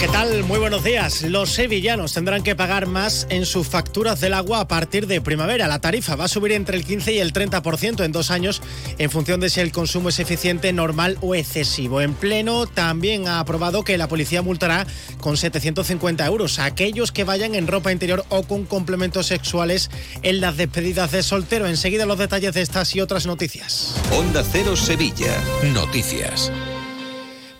¿Qué tal? Muy buenos días. Los sevillanos tendrán que pagar más en sus facturas del agua a partir de primavera. La tarifa va a subir entre el 15 y el 30% en dos años en función de si el consumo es eficiente, normal o excesivo. En pleno también ha aprobado que la policía multará con 750 euros a aquellos que vayan en ropa interior o con complementos sexuales en las despedidas de soltero. Enseguida los detalles de estas y otras noticias. Onda Cero Sevilla. Noticias.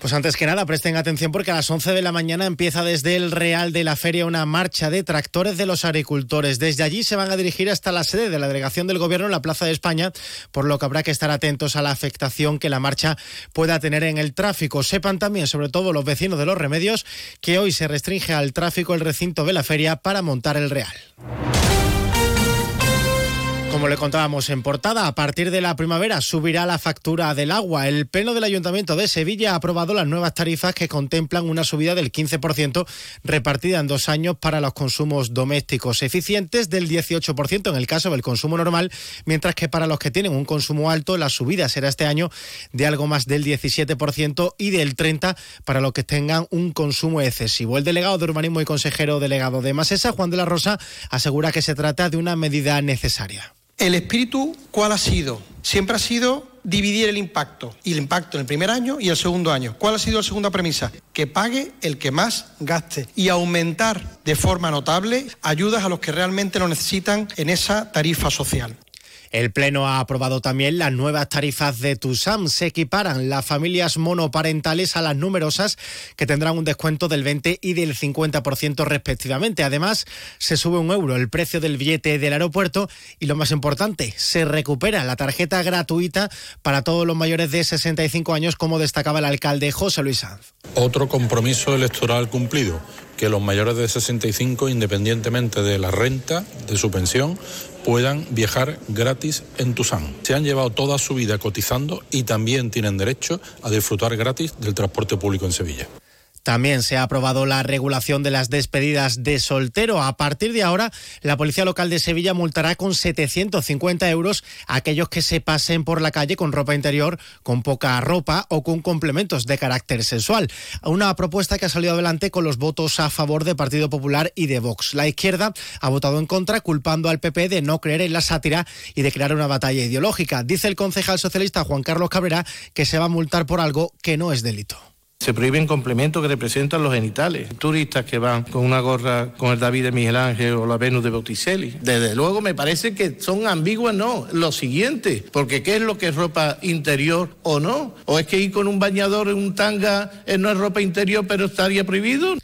Pues antes que nada, presten atención porque a las 11 de la mañana empieza desde el Real de la Feria una marcha de tractores de los agricultores. Desde allí se van a dirigir hasta la sede de la delegación del Gobierno en la Plaza de España, por lo que habrá que estar atentos a la afectación que la marcha pueda tener en el tráfico. Sepan también, sobre todo los vecinos de los remedios, que hoy se restringe al tráfico el recinto de la feria para montar el Real. Como le contábamos en portada, a partir de la primavera subirá la factura del agua. El Pleno del Ayuntamiento de Sevilla ha aprobado las nuevas tarifas que contemplan una subida del 15% repartida en dos años para los consumos domésticos eficientes del 18% en el caso del consumo normal, mientras que para los que tienen un consumo alto la subida será este año de algo más del 17% y del 30% para los que tengan un consumo excesivo. El delegado de urbanismo y consejero delegado de Masesa, Juan de la Rosa, asegura que se trata de una medida necesaria. ¿El espíritu cuál ha sido? Siempre ha sido dividir el impacto, y el impacto en el primer año y el segundo año. ¿Cuál ha sido la segunda premisa? Que pague el que más gaste y aumentar de forma notable ayudas a los que realmente lo necesitan en esa tarifa social. El Pleno ha aprobado también las nuevas tarifas de TUSAM. Se equiparan las familias monoparentales a las numerosas que tendrán un descuento del 20 y del 50% respectivamente. Además, se sube un euro el precio del billete del aeropuerto y lo más importante, se recupera la tarjeta gratuita para todos los mayores de 65 años, como destacaba el alcalde José Luis Sanz. Otro compromiso electoral cumplido que los mayores de 65, independientemente de la renta, de su pensión, puedan viajar gratis en Tucson. Se han llevado toda su vida cotizando y también tienen derecho a disfrutar gratis del transporte público en Sevilla. También se ha aprobado la regulación de las despedidas de soltero. A partir de ahora, la Policía Local de Sevilla multará con 750 euros a aquellos que se pasen por la calle con ropa interior, con poca ropa o con complementos de carácter sexual. Una propuesta que ha salido adelante con los votos a favor de Partido Popular y de Vox. La izquierda ha votado en contra, culpando al PP de no creer en la sátira y de crear una batalla ideológica. Dice el concejal socialista Juan Carlos Cabrera que se va a multar por algo que no es delito. Se prohíben complementos que representan los genitales. Turistas que van con una gorra con el David de Miguel Ángel o la Venus de Botticelli. Desde luego me parece que son ambiguas, no. Lo siguiente, porque ¿qué es lo que es ropa interior o no? ¿O es que ir con un bañador en un tanga eh, no es ropa interior pero estaría prohibido?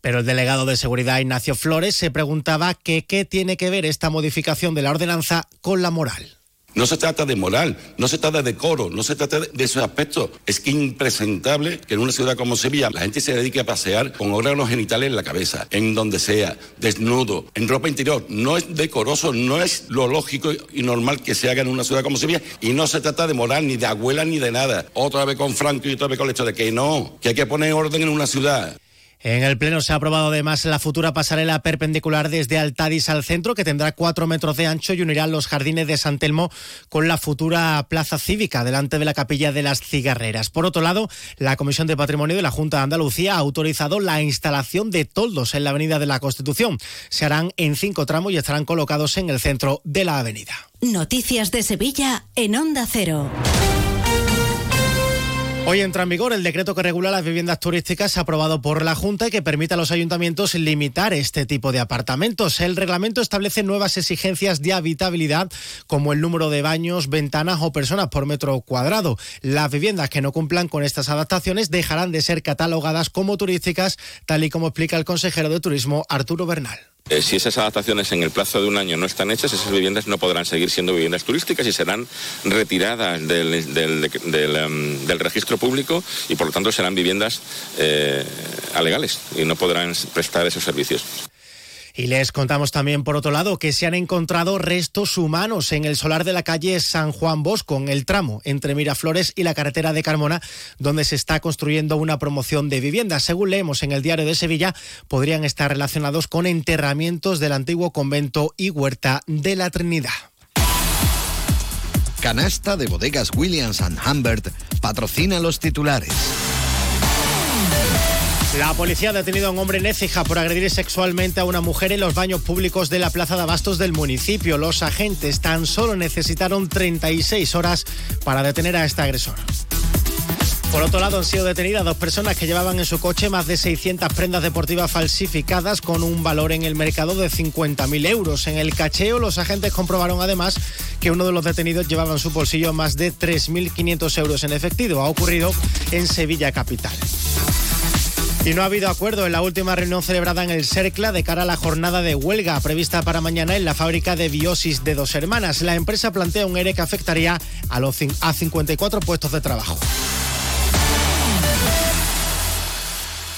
Pero el delegado de seguridad Ignacio Flores se preguntaba qué tiene que ver esta modificación de la ordenanza con la moral. No se trata de moral, no se trata de decoro, no se trata de esos aspectos. Es que impresentable que en una ciudad como Sevilla la gente se dedique a pasear con órganos genitales en la cabeza, en donde sea, desnudo, en ropa interior. No es decoroso, no es lo lógico y normal que se haga en una ciudad como Sevilla. Y no se trata de moral, ni de abuela, ni de nada. Otra vez con Franco y otra vez con el hecho de que no, que hay que poner orden en una ciudad. En el Pleno se ha aprobado además la futura pasarela perpendicular desde Altadis al centro, que tendrá cuatro metros de ancho y unirá los jardines de San Telmo con la futura plaza cívica delante de la capilla de las cigarreras. Por otro lado, la Comisión de Patrimonio de la Junta de Andalucía ha autorizado la instalación de toldos en la Avenida de la Constitución. Se harán en cinco tramos y estarán colocados en el centro de la avenida. Noticias de Sevilla en Onda Cero. Hoy entra en vigor el decreto que regula las viviendas turísticas aprobado por la Junta y que permite a los ayuntamientos limitar este tipo de apartamentos. El reglamento establece nuevas exigencias de habitabilidad como el número de baños, ventanas o personas por metro cuadrado. Las viviendas que no cumplan con estas adaptaciones dejarán de ser catalogadas como turísticas, tal y como explica el consejero de Turismo Arturo Bernal. Eh, si esas adaptaciones en el plazo de un año no están hechas, esas viviendas no podrán seguir siendo viviendas turísticas y serán retiradas del, em, registro público y por lo tanto serán viviendas eh, alegales y no podrán prestar esos servicios. Y les contamos también, por otro lado, que se han encontrado restos humanos en el solar de la calle San Juan Bosco, en el tramo entre Miraflores y la carretera de Carmona, donde se está construyendo una promoción de viviendas. Según leemos en el diario de Sevilla, podrían estar relacionados con enterramientos del antiguo convento y huerta de la Trinidad. canasta de bodegas Williams ⁇ Humbert, patrocina los titulares. La policía ha detenido a un hombre en Écija por agredir sexualmente a una mujer en los baños públicos de la Plaza de Abastos del municipio. Los agentes tan solo necesitaron 36 horas para detener a este agresor. Por otro lado, han sido detenidas dos personas que llevaban en su coche más de 600 prendas deportivas falsificadas con un valor en el mercado de 50.000 euros. En el cacheo, los agentes comprobaron además que uno de los detenidos llevaba en su bolsillo más de 3.500 euros en efectivo. Ha ocurrido en Sevilla Capital. Y no ha habido acuerdo en la última reunión celebrada en el CERCLA de cara a la jornada de huelga prevista para mañana en la fábrica de Biosis de Dos Hermanas. La empresa plantea un ERE que afectaría a, los, a 54 puestos de trabajo.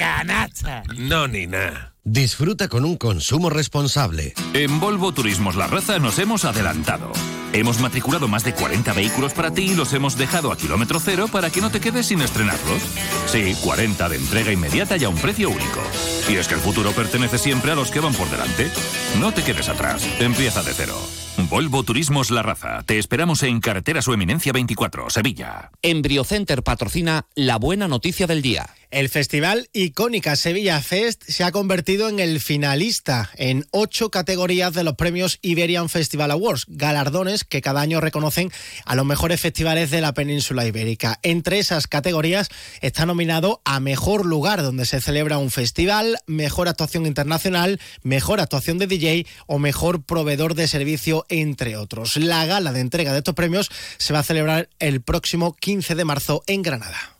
Canasta. No, ni nada. Disfruta con un consumo responsable. En Volvo Turismos La Raza nos hemos adelantado. Hemos matriculado más de 40 vehículos para ti y los hemos dejado a kilómetro cero para que no te quedes sin estrenarlos. Sí, 40 de entrega inmediata y a un precio único. Y es que el futuro pertenece siempre a los que van por delante. No te quedes atrás. Empieza de cero. Volvo Turismos La Raza. Te esperamos en Carretera Su Eminencia 24, Sevilla. Embriocenter patrocina la buena noticia del día. El festival icónica Sevilla Fest se ha convertido en el finalista en ocho categorías de los premios Iberian Festival Awards, galardones que cada año reconocen a los mejores festivales de la península ibérica. Entre esas categorías está nominado a Mejor Lugar donde se celebra un festival, Mejor Actuación Internacional, Mejor Actuación de DJ o Mejor Proveedor de Servicio, entre otros. La gala de entrega de estos premios se va a celebrar el próximo 15 de marzo en Granada.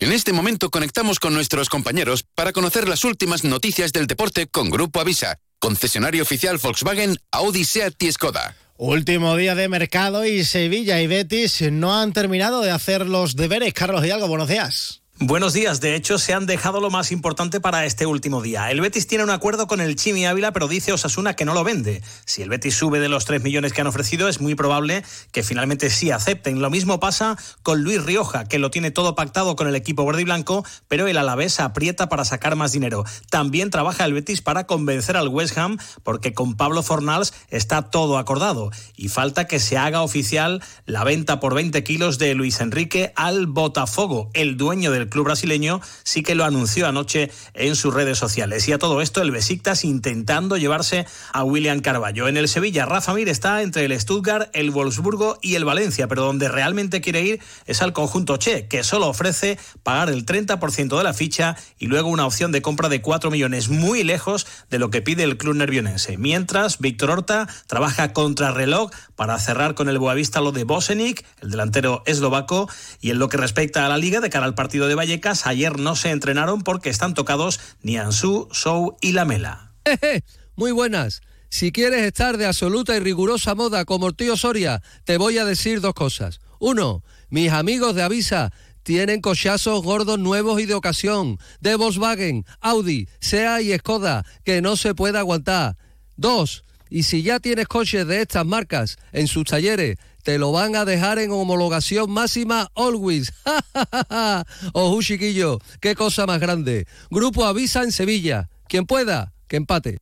En este momento conectamos con nuestros compañeros para conocer las últimas noticias del deporte con Grupo Avisa, concesionario oficial Volkswagen, Audi, Seat y Skoda. Último día de mercado y Sevilla y Betis no han terminado de hacer los deberes. Carlos Hidalgo, buenos días. Buenos días. De hecho, se han dejado lo más importante para este último día. El Betis tiene un acuerdo con el Chimi Ávila, pero dice Osasuna que no lo vende. Si el Betis sube de los 3 millones que han ofrecido, es muy probable que finalmente sí acepten. Lo mismo pasa con Luis Rioja, que lo tiene todo pactado con el equipo verde y blanco, pero el Alavés aprieta para sacar más dinero. También trabaja el Betis para convencer al West Ham, porque con Pablo Fornals está todo acordado. Y falta que se haga oficial la venta por 20 kilos de Luis Enrique al Botafogo, el dueño del club brasileño sí que lo anunció anoche en sus redes sociales. Y a todo esto, el Besiktas intentando llevarse a William Carballo. En el Sevilla, Rafa Mir está entre el Stuttgart, el Wolfsburgo y el Valencia, pero donde realmente quiere ir es al conjunto Che, que solo ofrece pagar el 30% de la ficha y luego una opción de compra de 4 millones, muy lejos de lo que pide el club nervionense. Mientras, Víctor Horta trabaja contra reloj para cerrar con el Boavista lo de Bosenic, el delantero eslovaco, y en lo que respecta a la liga de cara al partido de Vallecas, ayer no se entrenaron porque están tocados Nianzú, Sou y Lamela. Muy buenas. Si quieres estar de absoluta y rigurosa moda como el tío Soria, te voy a decir dos cosas. Uno, mis amigos de Avisa tienen cochazos gordos nuevos y de ocasión, de Volkswagen, Audi, SEA y Skoda, que no se puede aguantar. Dos, y si ya tienes coches de estas marcas en sus talleres, te lo van a dejar en homologación máxima always. Ojo, chiquillo, qué cosa más grande. Grupo Avisa en Sevilla. Quien pueda, que empate.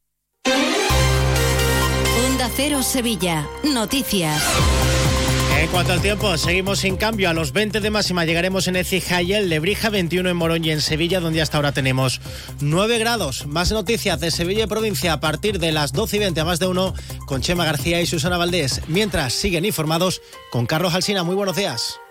Onda Cero Sevilla. Noticias. En cuanto al tiempo, seguimos sin cambio. A los 20 de máxima llegaremos en Ecija y en Lebrija, 21 en Morón y en Sevilla, donde hasta ahora tenemos 9 grados. Más noticias de Sevilla y provincia a partir de las 12 y 20 a más de uno con Chema García y Susana Valdés. Mientras siguen informados con Carlos Alsina. Muy buenos días.